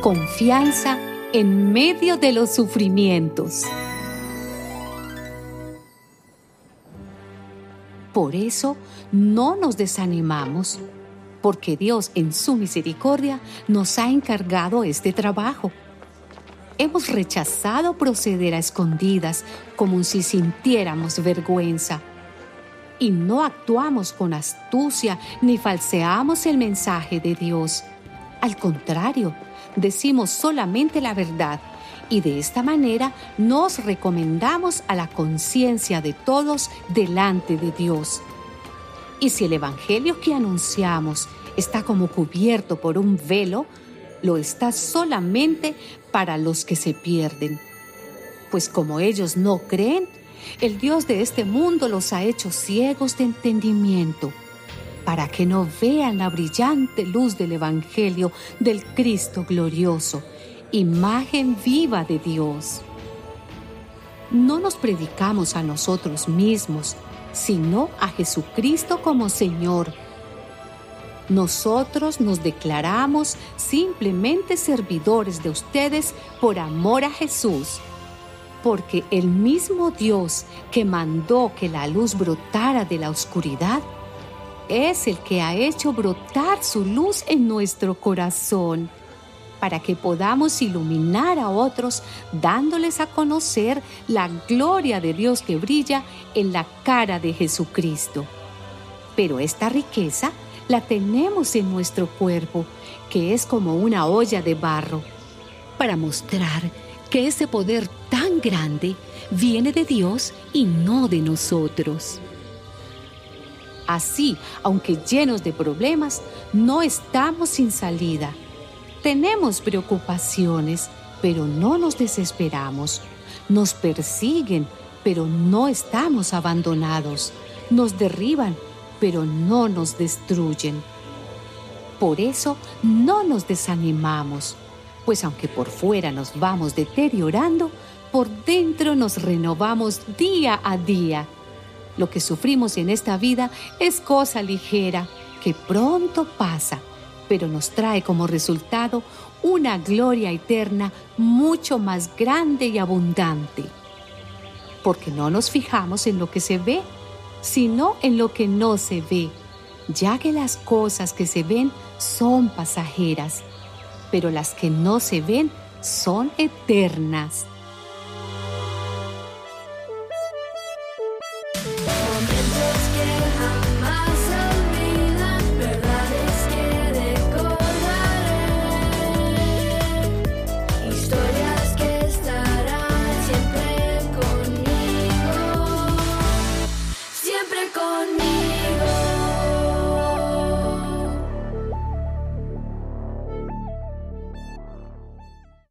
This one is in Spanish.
confianza en medio de los sufrimientos. Por eso no nos desanimamos, porque Dios en su misericordia nos ha encargado este trabajo. Hemos rechazado proceder a escondidas como si sintiéramos vergüenza. Y no actuamos con astucia ni falseamos el mensaje de Dios. Al contrario, decimos solamente la verdad y de esta manera nos recomendamos a la conciencia de todos delante de Dios. Y si el Evangelio que anunciamos está como cubierto por un velo, lo está solamente para los que se pierden. Pues como ellos no creen, el Dios de este mundo los ha hecho ciegos de entendimiento para que no vean la brillante luz del Evangelio del Cristo glorioso, imagen viva de Dios. No nos predicamos a nosotros mismos, sino a Jesucristo como Señor. Nosotros nos declaramos simplemente servidores de ustedes por amor a Jesús, porque el mismo Dios que mandó que la luz brotara de la oscuridad, es el que ha hecho brotar su luz en nuestro corazón para que podamos iluminar a otros dándoles a conocer la gloria de Dios que brilla en la cara de Jesucristo. Pero esta riqueza la tenemos en nuestro cuerpo, que es como una olla de barro, para mostrar que ese poder tan grande viene de Dios y no de nosotros. Así, aunque llenos de problemas, no estamos sin salida. Tenemos preocupaciones, pero no nos desesperamos. Nos persiguen, pero no estamos abandonados. Nos derriban, pero no nos destruyen. Por eso no nos desanimamos, pues aunque por fuera nos vamos deteriorando, por dentro nos renovamos día a día lo que sufrimos en esta vida es cosa ligera que pronto pasa, pero nos trae como resultado una gloria eterna mucho más grande y abundante. Porque no nos fijamos en lo que se ve, sino en lo que no se ve, ya que las cosas que se ven son pasajeras, pero las que no se ven son eternas.